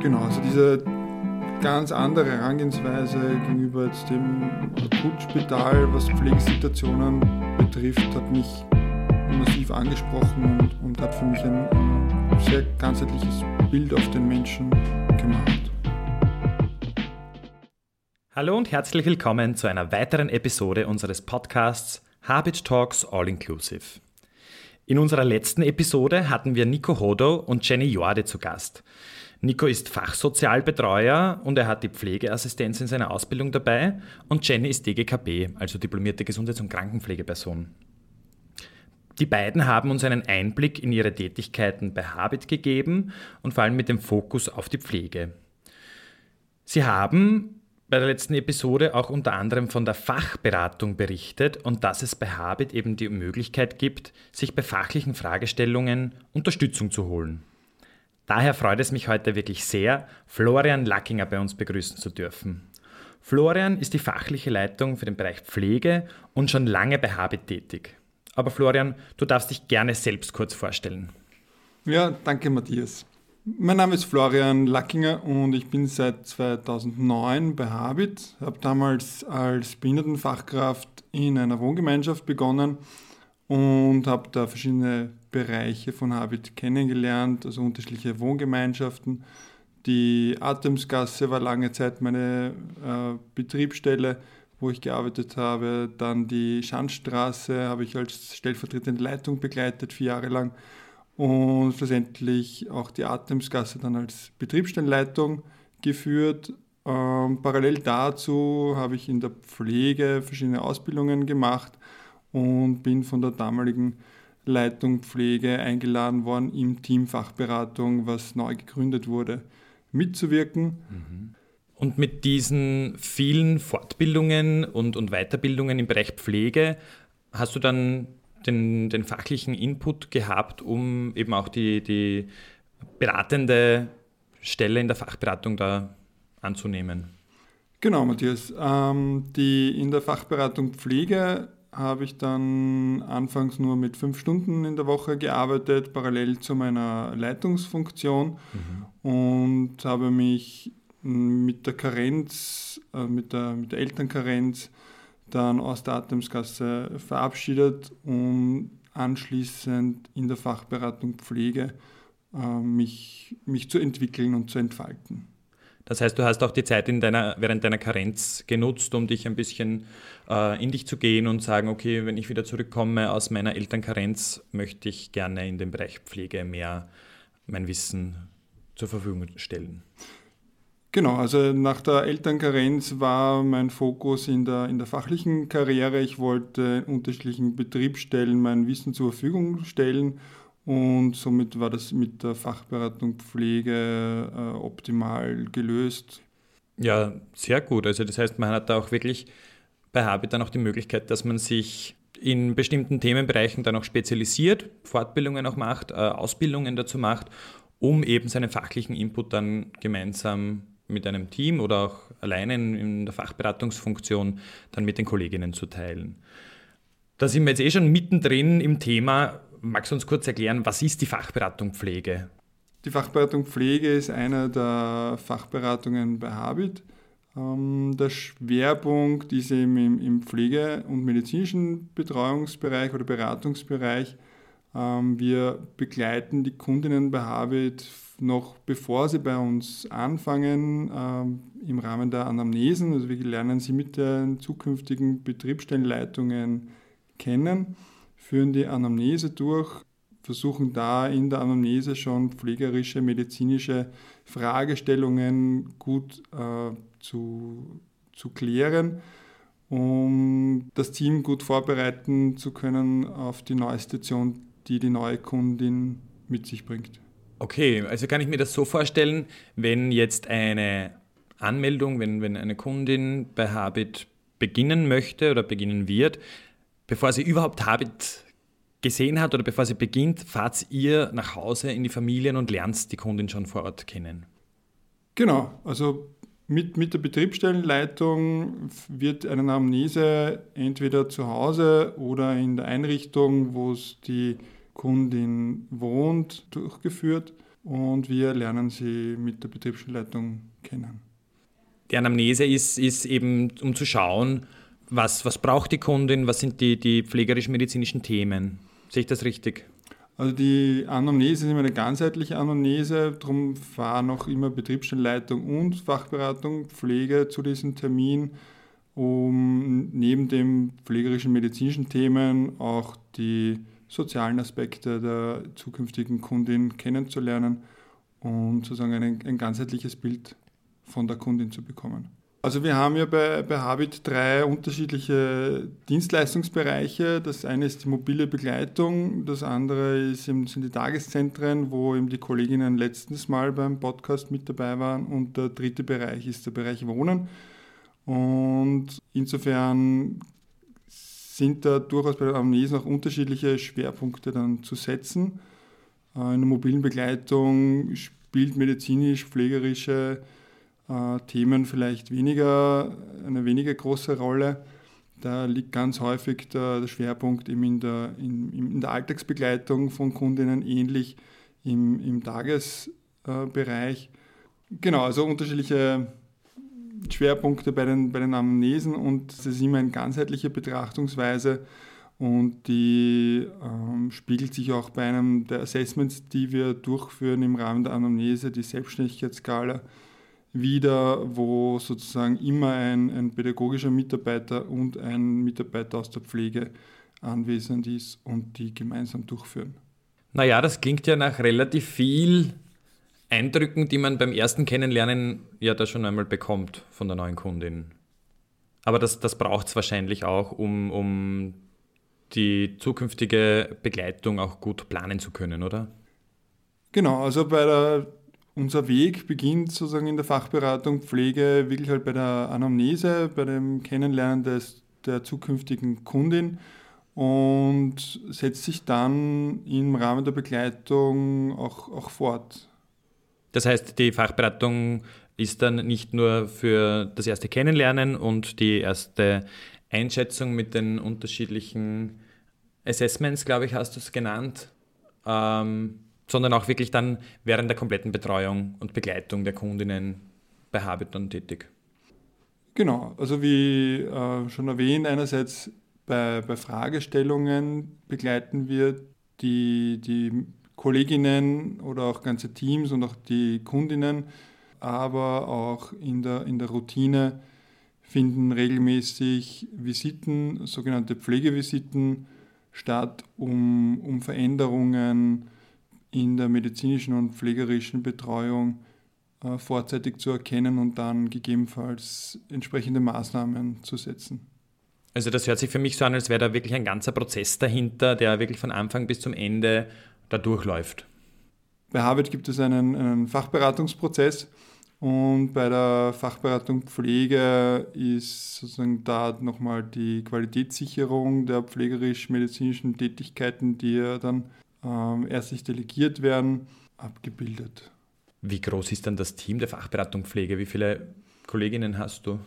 Genau, also diese ganz andere Herangehensweise gegenüber jetzt dem Akutspital, was Pflegesituationen betrifft, hat mich massiv angesprochen und, und hat für mich ein, ein sehr ganzheitliches Bild auf den Menschen gemacht. Hallo und herzlich willkommen zu einer weiteren Episode unseres Podcasts Habit Talks All Inclusive. In unserer letzten Episode hatten wir Nico Hodo und Jenny Jorde zu Gast. Nico ist Fachsozialbetreuer und er hat die Pflegeassistenz in seiner Ausbildung dabei und Jenny ist DGKB, also diplomierte Gesundheits- und Krankenpflegeperson. Die beiden haben uns einen Einblick in ihre Tätigkeiten bei Habit gegeben und vor allem mit dem Fokus auf die Pflege. Sie haben bei der letzten Episode auch unter anderem von der Fachberatung berichtet und dass es bei Habit eben die Möglichkeit gibt, sich bei fachlichen Fragestellungen Unterstützung zu holen. Daher freut es mich heute wirklich sehr, Florian Lackinger bei uns begrüßen zu dürfen. Florian ist die fachliche Leitung für den Bereich Pflege und schon lange bei Habit tätig. Aber Florian, du darfst dich gerne selbst kurz vorstellen. Ja, danke Matthias. Mein Name ist Florian Lackinger und ich bin seit 2009 bei Habit. Ich habe damals als Behindertenfachkraft in einer Wohngemeinschaft begonnen und habe da verschiedene Bereiche von Habit kennengelernt, also unterschiedliche Wohngemeinschaften. Die Atemsgasse war lange Zeit meine äh, Betriebsstelle, wo ich gearbeitet habe. Dann die Schandstraße habe ich als stellvertretende Leitung begleitet, vier Jahre lang. Und schlussendlich auch die Atemsgasse dann als Betriebsstellenleitung geführt. Ähm, parallel dazu habe ich in der Pflege verschiedene Ausbildungen gemacht und bin von der damaligen Leitung Pflege eingeladen worden, im Team Fachberatung, was neu gegründet wurde, mitzuwirken. Mhm. Und mit diesen vielen Fortbildungen und, und Weiterbildungen im Bereich Pflege hast du dann den, den fachlichen Input gehabt, um eben auch die, die beratende Stelle in der Fachberatung da anzunehmen? Genau, Matthias. Ähm, die in der Fachberatung Pflege habe ich dann anfangs nur mit fünf Stunden in der Woche gearbeitet, parallel zu meiner Leitungsfunktion mhm. und habe mich mit der Karenz, äh, mit, der, mit der Elternkarenz dann aus der Atemskasse verabschiedet und anschließend in der Fachberatung Pflege äh, mich, mich zu entwickeln und zu entfalten. Das heißt, du hast auch die Zeit in deiner, während deiner Karenz genutzt, um dich ein bisschen äh, in dich zu gehen und sagen, okay, wenn ich wieder zurückkomme aus meiner Elternkarenz, möchte ich gerne in dem Bereich Pflege mehr mein Wissen zur Verfügung stellen. Genau, also nach der Elternkarenz war mein Fokus in der, in der fachlichen Karriere. Ich wollte unterschiedlichen Betriebsstellen mein Wissen zur Verfügung stellen und somit war das mit der Fachberatung Pflege äh, optimal gelöst. Ja, sehr gut. Also das heißt, man hat da auch wirklich bei Habit dann auch die Möglichkeit, dass man sich in bestimmten Themenbereichen dann auch spezialisiert, Fortbildungen auch macht, äh, Ausbildungen dazu macht, um eben seinen fachlichen Input dann gemeinsam mit einem Team oder auch alleine in der Fachberatungsfunktion dann mit den Kolleginnen zu teilen. Da sind wir jetzt eh schon mittendrin im Thema Magst du uns kurz erklären, was ist die Fachberatung Pflege? Die Fachberatung Pflege ist eine der Fachberatungen bei Habit. Ähm, der Schwerpunkt ist eben im Pflege- und medizinischen Betreuungsbereich oder Beratungsbereich. Ähm, wir begleiten die Kundinnen bei Habit noch bevor sie bei uns anfangen, ähm, im Rahmen der Anamnesen. Also wir lernen sie mit den zukünftigen Betriebsstellenleitungen kennen führen die Anamnese durch, versuchen da in der Anamnese schon pflegerische, medizinische Fragestellungen gut äh, zu, zu klären, um das Team gut vorbereiten zu können auf die neue Situation, die die neue Kundin mit sich bringt. Okay, also kann ich mir das so vorstellen, wenn jetzt eine Anmeldung, wenn, wenn eine Kundin bei Habit beginnen möchte oder beginnen wird, bevor sie überhaupt Habit gesehen hat oder bevor sie beginnt, fahrt ihr nach Hause in die Familien und lernt die Kundin schon vor Ort kennen. Genau, also mit, mit der Betriebsstellenleitung wird eine Anamnese entweder zu Hause oder in der Einrichtung, wo es die Kundin wohnt, durchgeführt. und wir lernen sie mit der Betriebsschulleitung kennen. Die Anamnese ist, ist eben, um zu schauen, was, was braucht die Kundin, was sind die, die pflegerisch-medizinischen Themen. Sehe ich das richtig? Also die Anamnese ist immer eine ganzheitliche Anamnese, darum fahren auch immer Betriebsstellenleitung und Fachberatung, Pflege zu diesem Termin, um neben den pflegerischen medizinischen Themen auch die sozialen Aspekte der zukünftigen Kundin kennenzulernen und sozusagen ein, ein ganzheitliches Bild von der Kundin zu bekommen. Also wir haben ja bei, bei Habit drei unterschiedliche Dienstleistungsbereiche. Das eine ist die mobile Begleitung, das andere ist eben, sind die Tageszentren, wo eben die Kolleginnen letztes Mal beim Podcast mit dabei waren und der dritte Bereich ist der Bereich Wohnen. Und insofern sind da durchaus bei der Amnese noch unterschiedliche Schwerpunkte dann zu setzen. Äh, in der mobilen Begleitung spielt medizinisch-pflegerische äh, Themen vielleicht weniger, eine weniger große Rolle. Da liegt ganz häufig der, der Schwerpunkt eben in der, in, in, der Alltagsbegleitung von Kundinnen, ähnlich im, im Tagesbereich. Äh, genau, also unterschiedliche Schwerpunkte bei den, bei den Amnesen und es ist immer eine ganzheitliche Betrachtungsweise und die ähm, spiegelt sich auch bei einem der Assessments, die wir durchführen im Rahmen der Anamnese, die Selbstständigkeitsskala, wieder, wo sozusagen immer ein, ein pädagogischer Mitarbeiter und ein Mitarbeiter aus der Pflege anwesend ist und die gemeinsam durchführen. Naja, das klingt ja nach relativ viel Eindrücken, die man beim ersten Kennenlernen ja da schon einmal bekommt von der neuen Kundin. Aber das, das braucht es wahrscheinlich auch, um, um die zukünftige Begleitung auch gut planen zu können, oder? Genau, also bei der unser Weg beginnt sozusagen in der Fachberatung Pflege wirklich halt bei der Anamnese, bei dem Kennenlernen des, der zukünftigen Kundin und setzt sich dann im Rahmen der Begleitung auch, auch fort. Das heißt, die Fachberatung ist dann nicht nur für das erste Kennenlernen und die erste Einschätzung mit den unterschiedlichen Assessments, glaube ich, hast du es genannt, ähm, sondern auch wirklich dann während der kompletten Betreuung und Begleitung der Kundinnen bei Habiton tätig. Genau, also wie äh, schon erwähnt, einerseits bei, bei Fragestellungen begleiten wir die, die Kolleginnen oder auch ganze Teams und auch die Kundinnen, aber auch in der, in der Routine finden regelmäßig Visiten, sogenannte Pflegevisiten statt, um, um Veränderungen in der medizinischen und pflegerischen Betreuung äh, vorzeitig zu erkennen und dann gegebenenfalls entsprechende Maßnahmen zu setzen. Also das hört sich für mich so an, als wäre da wirklich ein ganzer Prozess dahinter, der wirklich von Anfang bis zum Ende da durchläuft. Bei Harvard gibt es einen, einen Fachberatungsprozess und bei der Fachberatung Pflege ist sozusagen da nochmal die Qualitätssicherung der pflegerisch-medizinischen Tätigkeiten, die ja dann ähm, ärztlich delegiert werden, abgebildet. Wie groß ist dann das Team der Fachberatung Pflege? Wie viele Kolleginnen hast du?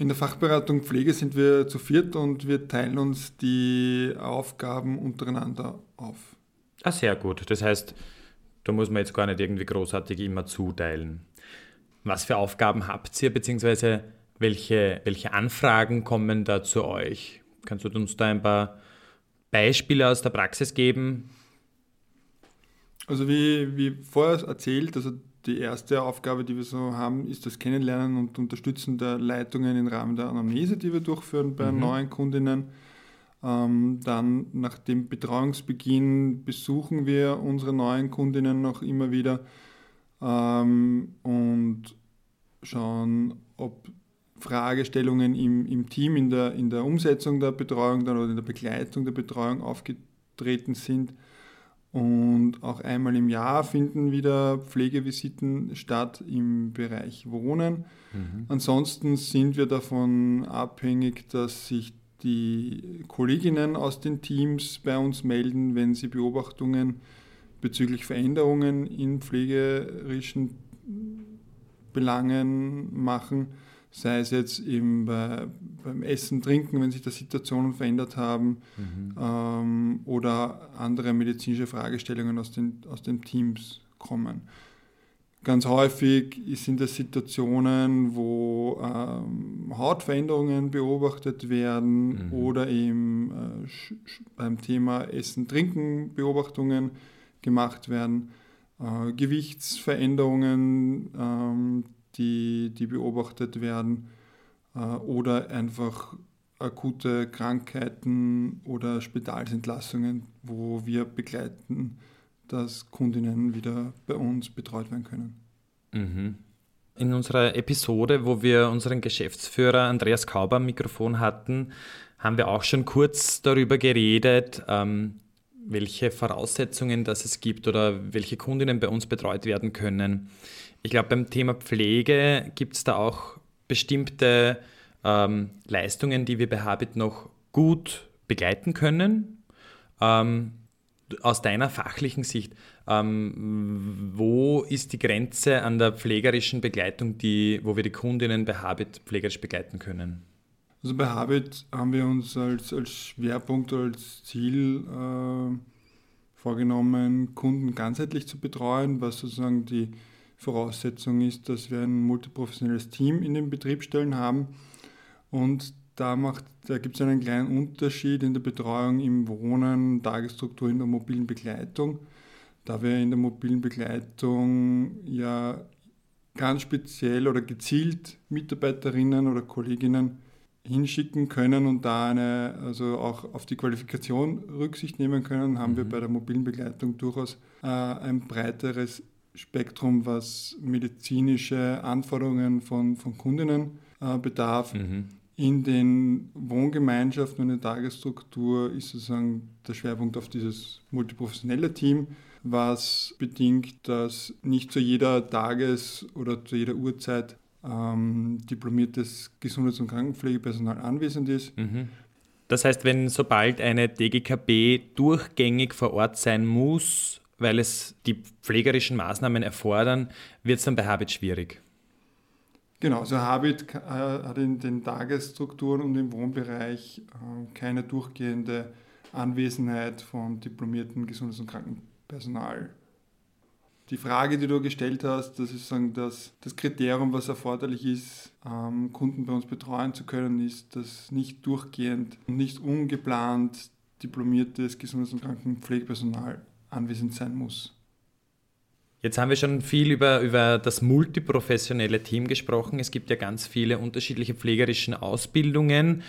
In der Fachberatung Pflege sind wir zu viert und wir teilen uns die Aufgaben untereinander auf. Ah, sehr gut. Das heißt, da muss man jetzt gar nicht irgendwie großartig immer zuteilen. Was für Aufgaben habt ihr, beziehungsweise welche, welche Anfragen kommen da zu euch? Kannst du uns da ein paar Beispiele aus der Praxis geben? Also wie, wie vorher erzählt, also die erste Aufgabe, die wir so haben, ist das Kennenlernen und Unterstützen der Leitungen im Rahmen der Anamnese, die wir durchführen bei mhm. neuen Kundinnen. Ähm, dann nach dem Betreuungsbeginn besuchen wir unsere neuen Kundinnen noch immer wieder ähm, und schauen, ob Fragestellungen im, im Team, in der, in der Umsetzung der Betreuung dann oder in der Begleitung der Betreuung aufgetreten sind. Und auch einmal im Jahr finden wieder Pflegevisiten statt im Bereich Wohnen. Mhm. Ansonsten sind wir davon abhängig, dass sich die Kolleginnen aus den Teams bei uns melden, wenn sie Beobachtungen bezüglich Veränderungen in pflegerischen Belangen machen sei es jetzt eben bei, beim Essen, Trinken, wenn sich da Situationen verändert haben, mhm. ähm, oder andere medizinische Fragestellungen aus den, aus den Teams kommen. Ganz häufig sind es Situationen, wo ähm, Hautveränderungen beobachtet werden mhm. oder eben äh, beim Thema Essen, Trinken Beobachtungen gemacht werden, äh, Gewichtsveränderungen, ähm, die, die beobachtet werden äh, oder einfach akute Krankheiten oder Spitalsentlassungen, wo wir begleiten dass Kundinnen wieder bei uns betreut werden können. Mhm. In unserer Episode, wo wir unseren Geschäftsführer Andreas Kauber am Mikrofon hatten, haben wir auch schon kurz darüber geredet, ähm, welche Voraussetzungen das es gibt oder welche Kundinnen bei uns betreut werden können. Ich glaube, beim Thema Pflege gibt es da auch bestimmte ähm, Leistungen, die wir bei Habit noch gut begleiten können. Ähm, aus deiner fachlichen Sicht, ähm, wo ist die Grenze an der pflegerischen Begleitung, die, wo wir die Kundinnen bei Habit pflegerisch begleiten können? Also bei Habit haben wir uns als, als Schwerpunkt, als Ziel äh, vorgenommen, Kunden ganzheitlich zu betreuen, was sozusagen die Voraussetzung ist, dass wir ein multiprofessionelles Team in den Betriebsstellen haben und da, da gibt es einen kleinen Unterschied in der Betreuung im Wohnen, Tagesstruktur in der mobilen Begleitung. Da wir in der mobilen Begleitung ja ganz speziell oder gezielt Mitarbeiterinnen oder Kolleginnen hinschicken können und da eine, also auch auf die Qualifikation Rücksicht nehmen können, haben mhm. wir bei der mobilen Begleitung durchaus äh, ein breiteres Spektrum, was medizinische Anforderungen von, von Kundinnen äh, bedarf. Mhm. In den Wohngemeinschaften und der Tagesstruktur ist sozusagen der Schwerpunkt auf dieses multiprofessionelle Team, was bedingt, dass nicht zu jeder Tages- oder zu jeder Uhrzeit ähm, diplomiertes Gesundheits- und Krankenpflegepersonal anwesend ist. Mhm. Das heißt, wenn sobald eine DGKB durchgängig vor Ort sein muss, weil es die pflegerischen Maßnahmen erfordern, wird es dann bei Habit schwierig. Genau, also Habit äh, hat in den Tagesstrukturen und im Wohnbereich äh, keine durchgehende Anwesenheit von diplomierten Gesundheits- und Krankenpersonal. Die Frage, die du gestellt hast, das ist sagen, dass das Kriterium, was erforderlich ist, ähm, Kunden bei uns betreuen zu können, ist, dass nicht durchgehend und nicht ungeplant diplomiertes Gesundheits- und Krankenpflegepersonal anwesend sein muss. Jetzt haben wir schon viel über, über das multiprofessionelle Team gesprochen. Es gibt ja ganz viele unterschiedliche pflegerische Ausbildungen.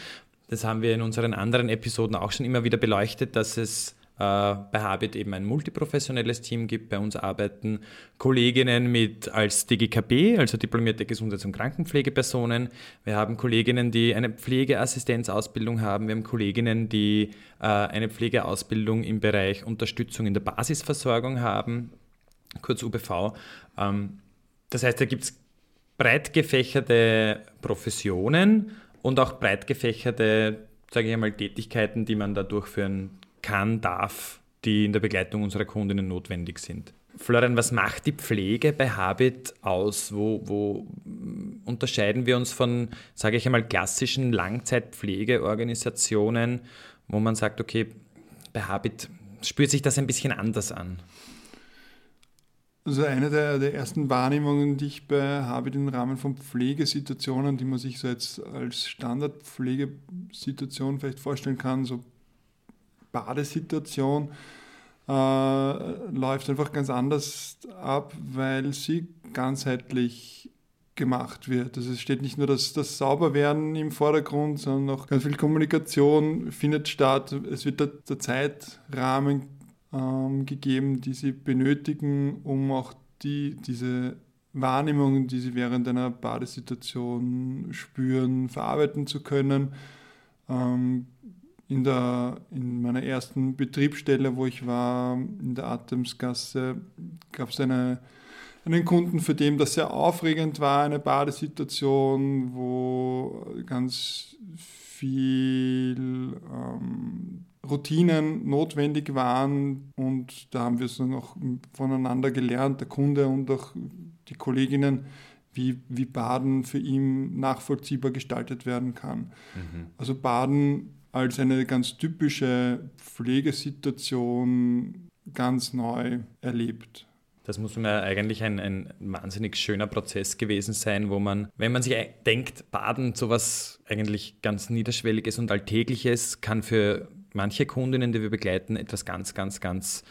Das haben wir in unseren anderen Episoden auch schon immer wieder beleuchtet, dass es bei Habit eben ein multiprofessionelles Team gibt. Bei uns arbeiten Kolleginnen mit als DGKB, also diplomierte Gesundheits- und Krankenpflegepersonen. Wir haben Kolleginnen, die eine Pflegeassistenzausbildung haben. Wir haben Kolleginnen, die äh, eine Pflegeausbildung im Bereich Unterstützung in der Basisversorgung haben kurz UBV. Ähm, das heißt, da gibt es breit gefächerte Professionen und auch breit gefächerte, sage ich einmal, Tätigkeiten, die man da durchführen kann, darf, die in der Begleitung unserer Kundinnen notwendig sind. Florian, was macht die Pflege bei Habit aus? Wo, wo unterscheiden wir uns von, sage ich einmal, klassischen Langzeitpflegeorganisationen, wo man sagt, okay, bei Habit spürt sich das ein bisschen anders an? Also eine der, der, ersten Wahrnehmungen, die ich bei habe im Rahmen von Pflegesituationen, die man sich so jetzt als Standardpflegesituation vielleicht vorstellen kann, so Badesituation, äh, läuft einfach ganz anders ab, weil sie ganzheitlich gemacht wird. Also es steht nicht nur das, das Sauberwerden im Vordergrund, sondern auch ganz viel Kommunikation findet statt. Es wird der, der Zeitrahmen ähm, gegeben, die sie benötigen, um auch die, diese Wahrnehmungen, die sie während einer Badesituation spüren, verarbeiten zu können. Ähm, in, der, in meiner ersten Betriebsstelle, wo ich war, in der Atemsgasse, gab es eine, einen Kunden, für den das sehr aufregend war, eine Badesituation, wo ganz viel ähm, Routinen notwendig waren und da haben wir so noch voneinander gelernt, der Kunde und auch die Kolleginnen, wie, wie Baden für ihn nachvollziehbar gestaltet werden kann. Mhm. Also Baden als eine ganz typische Pflegesituation ganz neu erlebt. Das muss mir eigentlich ein, ein wahnsinnig schöner Prozess gewesen sein, wo man, wenn man sich denkt, Baden, sowas eigentlich ganz Niederschwelliges und Alltägliches, kann für manche Kundinnen, die wir begleiten, etwas ganz, ganz, ganz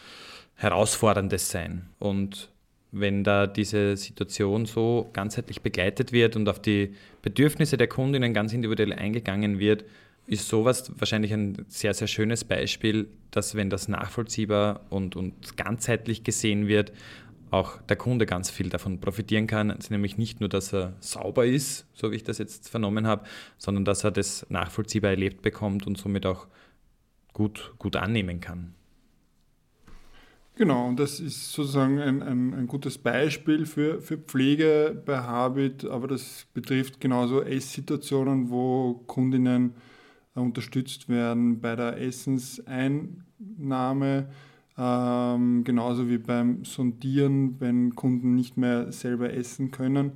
Herausforderndes sein. Und wenn da diese Situation so ganzheitlich begleitet wird und auf die Bedürfnisse der Kundinnen ganz individuell eingegangen wird, ist sowas wahrscheinlich ein sehr, sehr schönes Beispiel, dass wenn das nachvollziehbar und, und ganzheitlich gesehen wird, auch der Kunde ganz viel davon profitieren kann. Also nämlich nicht nur, dass er sauber ist, so wie ich das jetzt vernommen habe, sondern dass er das nachvollziehbar erlebt bekommt und somit auch gut, gut annehmen kann. Genau, und das ist sozusagen ein, ein, ein, gutes Beispiel für, für Pflege bei Habit, aber das betrifft genauso Esssituationen, wo Kundinnen unterstützt werden bei der Essenseinnahme, ähm, genauso wie beim Sondieren, wenn Kunden nicht mehr selber essen können,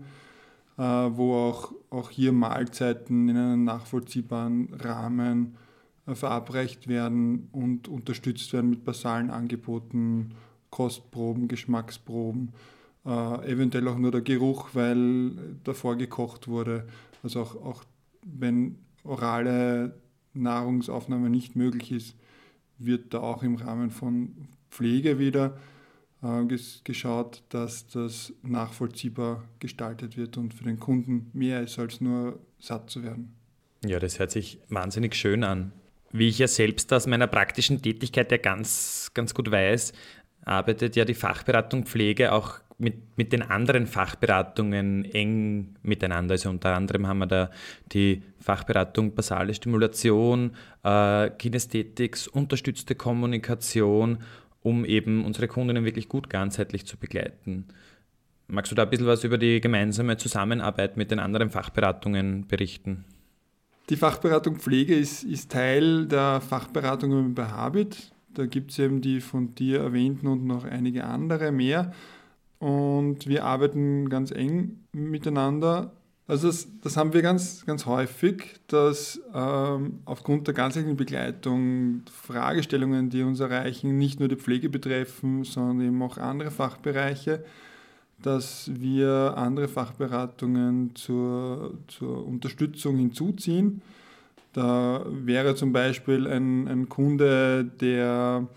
äh, wo auch, auch hier Mahlzeiten in einem nachvollziehbaren Rahmen äh, verabreicht werden und unterstützt werden mit basalen Angeboten, Kostproben, Geschmacksproben, äh, eventuell auch nur der Geruch, weil davor gekocht wurde. Also auch, auch wenn orale Nahrungsaufnahme nicht möglich ist, wird da auch im Rahmen von Pflege wieder äh, geschaut, dass das nachvollziehbar gestaltet wird und für den Kunden mehr ist als nur satt zu werden. Ja, das hört sich wahnsinnig schön an. Wie ich ja selbst aus meiner praktischen Tätigkeit ja ganz, ganz gut weiß, arbeitet ja die Fachberatung Pflege auch mit, mit den anderen Fachberatungen eng miteinander. Also unter anderem haben wir da die Fachberatung basale Stimulation, äh, Kinästhetik, unterstützte Kommunikation, um eben unsere Kundinnen wirklich gut ganzheitlich zu begleiten. Magst du da ein bisschen was über die gemeinsame Zusammenarbeit mit den anderen Fachberatungen berichten? Die Fachberatung Pflege ist, ist Teil der Fachberatung bei Habit. Da gibt es eben die von dir erwähnten und noch einige andere mehr und wir arbeiten ganz eng miteinander. Also das, das haben wir ganz, ganz häufig, dass ähm, aufgrund der ganzheitlichen Begleitung Fragestellungen, die uns erreichen, nicht nur die Pflege betreffen, sondern eben auch andere Fachbereiche, dass wir andere Fachberatungen zur, zur Unterstützung hinzuziehen. Da wäre zum Beispiel ein, ein Kunde, der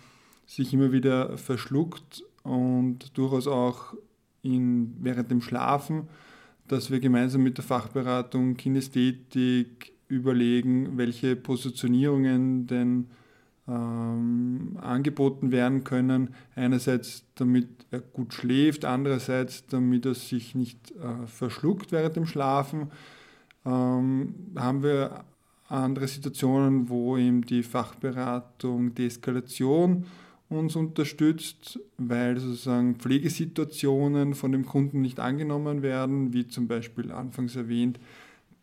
sich immer wieder verschluckt und durchaus auch in, während dem Schlafen, dass wir gemeinsam mit der Fachberatung Kinästhetik überlegen, welche Positionierungen denn ähm, angeboten werden können. Einerseits, damit er gut schläft, andererseits, damit er sich nicht äh, verschluckt während dem Schlafen. Ähm, haben wir andere Situationen, wo eben die Fachberatung Deeskalation uns unterstützt, weil sozusagen Pflegesituationen von dem Kunden nicht angenommen werden, wie zum Beispiel anfangs erwähnt,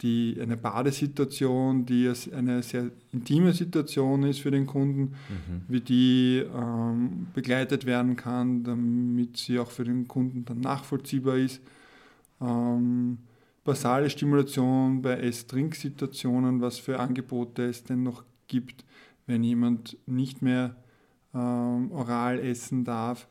die, eine Badesituation, die eine sehr intime Situation ist für den Kunden, mhm. wie die ähm, begleitet werden kann, damit sie auch für den Kunden dann nachvollziehbar ist. Ähm, basale Stimulation bei Ess-Trink-Situationen, was für Angebote es denn noch gibt, wenn jemand nicht mehr ähm, oral essen darf.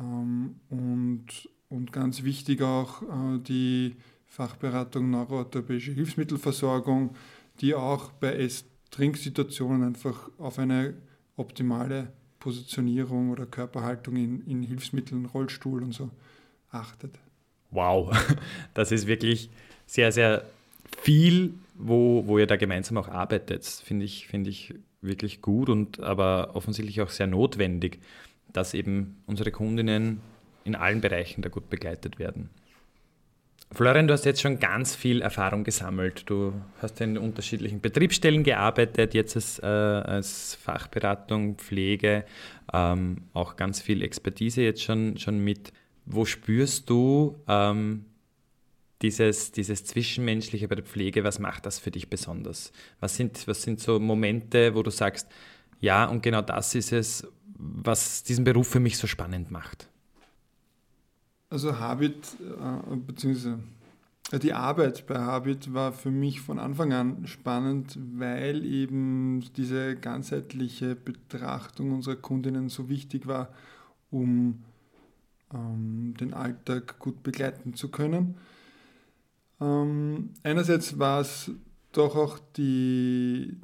Ähm, und, und ganz wichtig auch äh, die Fachberatung neuroorthopädische Hilfsmittelversorgung, die auch bei Ess-Trinksituationen einfach auf eine optimale Positionierung oder Körperhaltung in, in Hilfsmitteln, Rollstuhl und so achtet. Wow, das ist wirklich sehr, sehr viel, wo, wo ihr da gemeinsam auch arbeitet. Finde ich, find ich wirklich gut und aber offensichtlich auch sehr notwendig, dass eben unsere Kundinnen in allen Bereichen da gut begleitet werden. Florian, du hast jetzt schon ganz viel Erfahrung gesammelt. Du hast in unterschiedlichen Betriebsstellen gearbeitet, jetzt als, äh, als Fachberatung, Pflege, ähm, auch ganz viel Expertise jetzt schon, schon mit. Wo spürst du ähm, dieses, dieses Zwischenmenschliche bei der Pflege, was macht das für dich besonders? Was sind, was sind so Momente, wo du sagst, ja, und genau das ist es, was diesen Beruf für mich so spannend macht? Also Habit, äh, beziehungsweise Die Arbeit bei Habit war für mich von Anfang an spannend, weil eben diese ganzheitliche Betrachtung unserer Kundinnen so wichtig war, um ähm, den Alltag gut begleiten zu können. Ähm, einerseits war es doch auch die,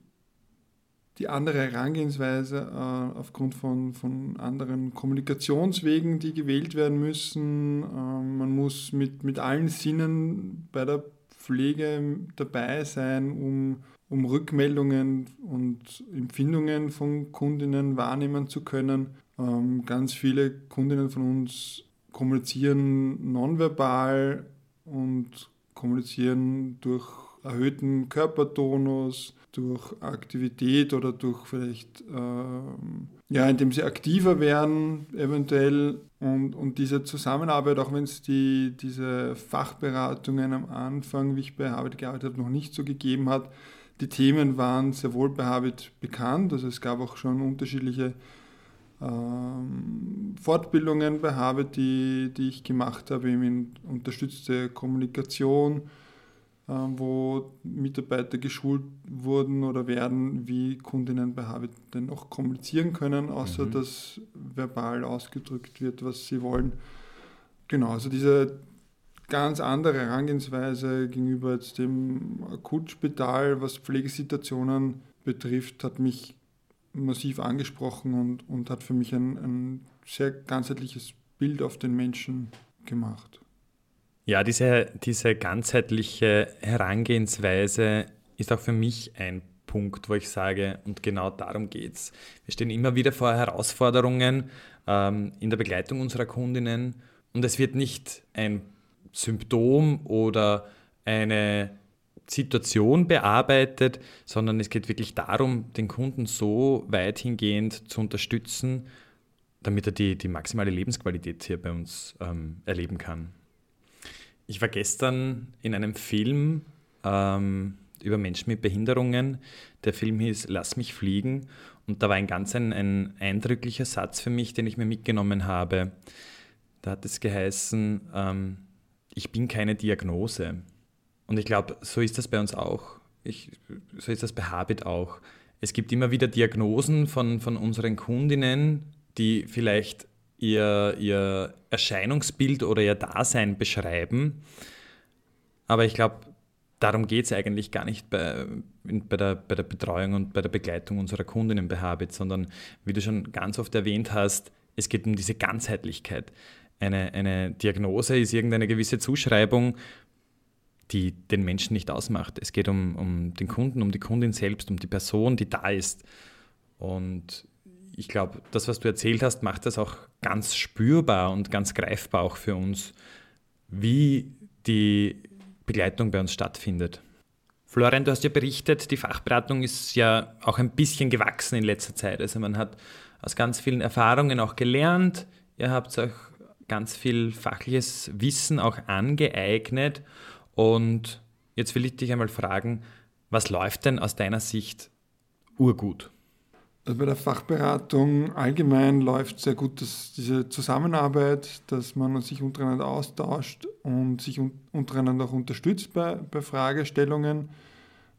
die andere Herangehensweise äh, aufgrund von, von anderen Kommunikationswegen, die gewählt werden müssen. Ähm, man muss mit, mit allen Sinnen bei der Pflege dabei sein, um, um Rückmeldungen und Empfindungen von Kundinnen wahrnehmen zu können. Ähm, ganz viele Kundinnen von uns kommunizieren nonverbal und kommunizieren durch erhöhten Körpertonus, durch Aktivität oder durch vielleicht, ähm, ja, indem sie aktiver werden eventuell. Und, und diese Zusammenarbeit, auch wenn es die, diese Fachberatungen am Anfang, wie ich bei Habit gearbeitet habe, noch nicht so gegeben hat, die Themen waren sehr wohl bei Habit bekannt, also es gab auch schon unterschiedliche Fortbildungen bei Habit, die, die ich gemacht habe, eben in unterstützte Kommunikation, ähm, wo Mitarbeiter geschult wurden oder werden, wie Kundinnen bei Habit denn auch kommunizieren können, außer mhm. dass verbal ausgedrückt wird, was sie wollen. Genau, also diese ganz andere Herangehensweise gegenüber jetzt dem Akutspital, was Pflegesituationen betrifft, hat mich massiv angesprochen und, und hat für mich ein, ein sehr ganzheitliches Bild auf den Menschen gemacht. Ja, diese, diese ganzheitliche Herangehensweise ist auch für mich ein Punkt, wo ich sage, und genau darum geht es. Wir stehen immer wieder vor Herausforderungen ähm, in der Begleitung unserer Kundinnen und es wird nicht ein Symptom oder eine Situation bearbeitet, sondern es geht wirklich darum, den Kunden so weit hingehend zu unterstützen, damit er die, die maximale Lebensqualität hier bei uns ähm, erleben kann. Ich war gestern in einem Film ähm, über Menschen mit Behinderungen. Der Film hieß Lass mich fliegen. Und da war ein ganz ein, ein eindrücklicher Satz für mich, den ich mir mitgenommen habe. Da hat es geheißen, ähm, ich bin keine Diagnose. Und ich glaube, so ist das bei uns auch. Ich, so ist das bei Habit auch. Es gibt immer wieder Diagnosen von, von unseren Kundinnen, die vielleicht ihr, ihr Erscheinungsbild oder ihr Dasein beschreiben. Aber ich glaube, darum geht es eigentlich gar nicht bei, bei, der, bei der Betreuung und bei der Begleitung unserer Kundinnen bei Habit, sondern wie du schon ganz oft erwähnt hast, es geht um diese Ganzheitlichkeit. Eine, eine Diagnose ist irgendeine gewisse Zuschreibung, die den Menschen nicht ausmacht. Es geht um, um den Kunden, um die Kundin selbst, um die Person, die da ist. Und ich glaube, das, was du erzählt hast, macht das auch ganz spürbar und ganz greifbar auch für uns, wie die Begleitung bei uns stattfindet. Florian, du hast ja berichtet, die Fachberatung ist ja auch ein bisschen gewachsen in letzter Zeit. Also man hat aus ganz vielen Erfahrungen auch gelernt. Ihr habt euch ganz viel fachliches Wissen auch angeeignet. Und jetzt will ich dich einmal fragen, was läuft denn aus deiner Sicht urgut? Also bei der Fachberatung allgemein läuft sehr gut dass diese Zusammenarbeit, dass man sich untereinander austauscht und sich untereinander auch unterstützt bei, bei Fragestellungen,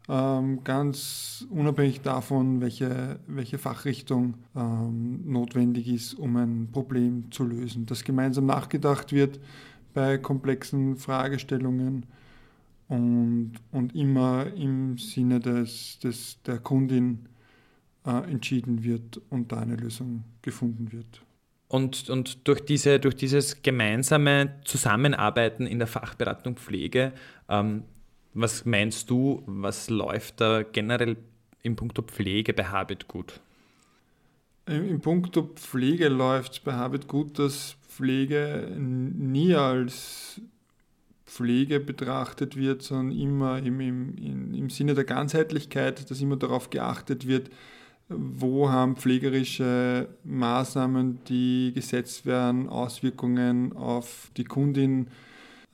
ähm, ganz unabhängig davon, welche, welche Fachrichtung ähm, notwendig ist, um ein Problem zu lösen. Dass gemeinsam nachgedacht wird bei komplexen Fragestellungen und, und immer im Sinne des, des, der Kundin äh, entschieden wird und da eine Lösung gefunden wird. Und, und durch, diese, durch dieses gemeinsame Zusammenarbeiten in der Fachberatung Pflege, ähm, was meinst du, was läuft da generell im Punkto Pflege bei Habit gut? Im, im Punkto Pflege läuft bei Habit gut, dass Pflege nie als Pflege betrachtet wird, sondern immer im, im, im Sinne der Ganzheitlichkeit, dass immer darauf geachtet wird, wo haben pflegerische Maßnahmen, die gesetzt werden, Auswirkungen auf die Kundin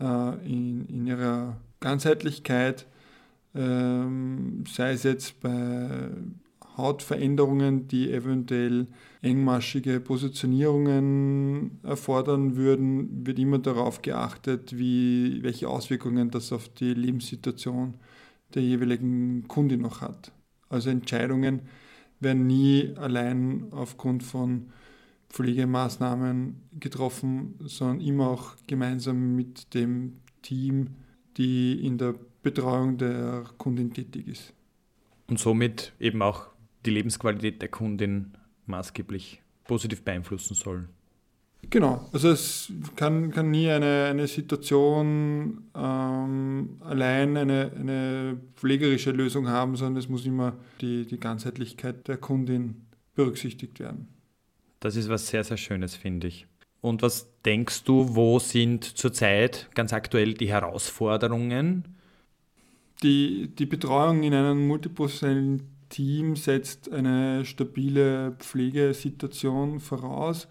äh, in, in, ihrer Ganzheitlichkeit, ähm, sei es jetzt bei Hautveränderungen, die eventuell engmaschige Positionierungen erfordern würden, wird immer darauf geachtet, wie, welche Auswirkungen das auf die Lebenssituation der jeweiligen Kunde noch hat. Also Entscheidungen werden nie allein aufgrund von Pflegemaßnahmen getroffen, sondern immer auch gemeinsam mit dem Team, die in der Betreuung der Kundin tätig ist. Und somit eben auch die Lebensqualität der Kundin maßgeblich positiv beeinflussen soll. Genau, also es kann, kann nie eine, eine Situation ähm, allein eine, eine pflegerische Lösung haben, sondern es muss immer die, die Ganzheitlichkeit der Kundin berücksichtigt werden. Das ist was sehr, sehr Schönes, finde ich. Und was denkst du, wo sind zurzeit ganz aktuell die Herausforderungen? Die, die Betreuung in einem multiprofessionellen Team setzt eine stabile Pflegesituation voraus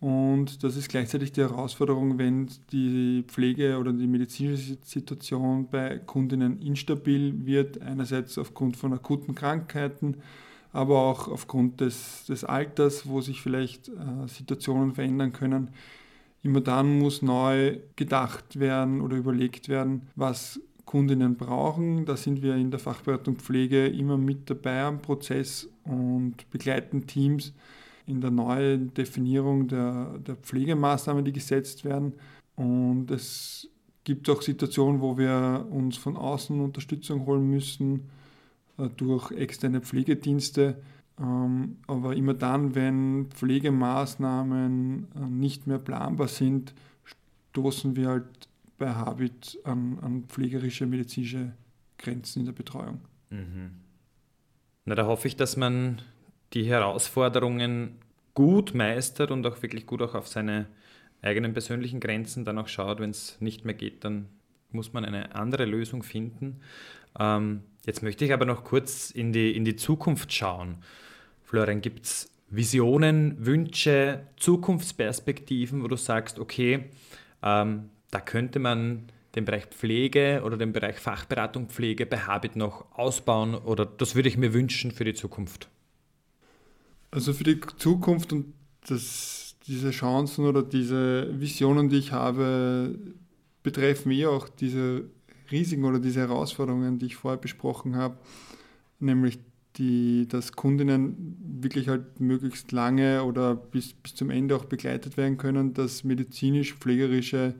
und das ist gleichzeitig die Herausforderung, wenn die Pflege oder die medizinische Situation bei Kundinnen instabil wird, einerseits aufgrund von akuten Krankheiten, aber auch aufgrund des, des Alters, wo sich vielleicht äh, Situationen verändern können. Immer dann muss neu gedacht werden oder überlegt werden, was Kundinnen brauchen. Da sind wir in der Fachberatung Pflege immer mit dabei am Prozess und begleiten Teams in der neuen Definierung der, der Pflegemaßnahmen, die gesetzt werden. Und es gibt auch Situationen, wo wir uns von außen Unterstützung holen müssen äh, durch externe Pflegedienste. Ähm, aber immer dann, wenn Pflegemaßnahmen äh, nicht mehr planbar sind, stoßen wir halt bei Habit an, an pflegerische, medizinische Grenzen in der Betreuung. Mhm. Na, da hoffe ich, dass man die Herausforderungen gut meistert und auch wirklich gut auch auf seine eigenen persönlichen Grenzen dann auch schaut, wenn es nicht mehr geht, dann muss man eine andere Lösung finden. Ähm, jetzt möchte ich aber noch kurz in die, in die Zukunft schauen. Florian, gibt es Visionen, Wünsche, Zukunftsperspektiven, wo du sagst, okay, ähm, da könnte man den Bereich Pflege oder den Bereich Fachberatung Pflege bei Habit noch ausbauen oder das würde ich mir wünschen für die Zukunft? Also für die Zukunft und das, diese Chancen oder diese Visionen, die ich habe, betreffen eher auch diese Risiken oder diese Herausforderungen, die ich vorher besprochen habe, nämlich die, dass Kundinnen wirklich halt möglichst lange oder bis, bis zum Ende auch begleitet werden können, dass medizinisch-pflegerische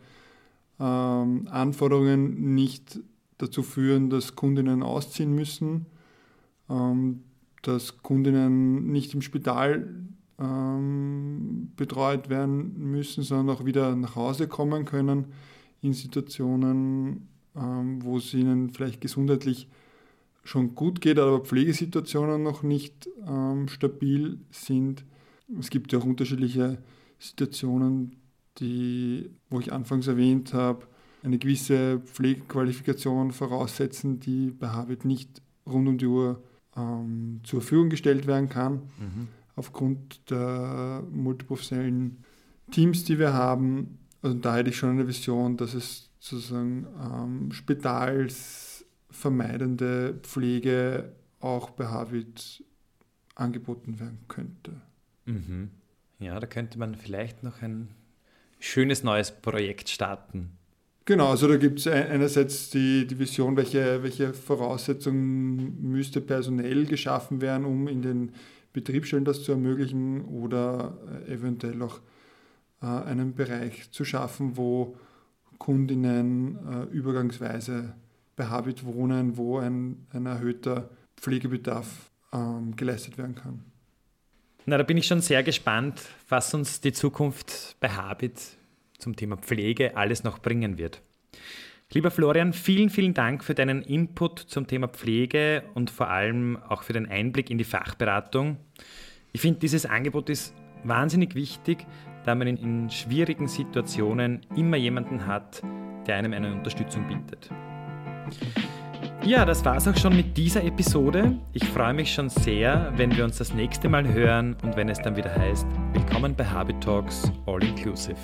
ähm, Anforderungen nicht dazu führen, dass Kundinnen ausziehen müssen. Ähm, dass Kundinnen nicht im Spital ähm, betreut werden müssen, sondern auch wieder nach Hause kommen können in Situationen, ähm, wo es ihnen vielleicht gesundheitlich schon gut geht, aber Pflegesituationen noch nicht ähm, stabil sind. Es gibt ja auch unterschiedliche Situationen, die, wo ich anfangs erwähnt habe, eine gewisse Pflegequalifikation voraussetzen, die bei Harvard nicht rund um die Uhr ähm, zur Verfügung gestellt werden kann, mhm. aufgrund der multiprofessionellen Teams, die wir haben. Also da hätte ich schon eine Vision, dass es sozusagen ähm, spitalsvermeidende Pflege auch bei Harvard angeboten werden könnte. Mhm. Ja, da könnte man vielleicht noch ein schönes neues Projekt starten. Genau, also da gibt es einerseits die, die Vision, welche, welche Voraussetzungen müsste personell geschaffen werden, um in den Betriebsstellen das zu ermöglichen oder äh, eventuell auch äh, einen Bereich zu schaffen, wo Kundinnen äh, übergangsweise bei Habit wohnen, wo ein, ein erhöhter Pflegebedarf ähm, geleistet werden kann. Na, da bin ich schon sehr gespannt, was uns die Zukunft bei Habit zum Thema Pflege alles noch bringen wird. Lieber Florian, vielen, vielen Dank für deinen Input zum Thema Pflege und vor allem auch für den Einblick in die Fachberatung. Ich finde, dieses Angebot ist wahnsinnig wichtig, da man in, schwierigen Situationen immer jemanden hat, der einem eine Unterstützung bietet. Ja, das war's auch schon mit dieser Episode. Ich freue mich schon sehr, wenn wir uns das nächste Mal hören und wenn es dann wieder heißt, willkommen bei Habit Talks All Inclusive.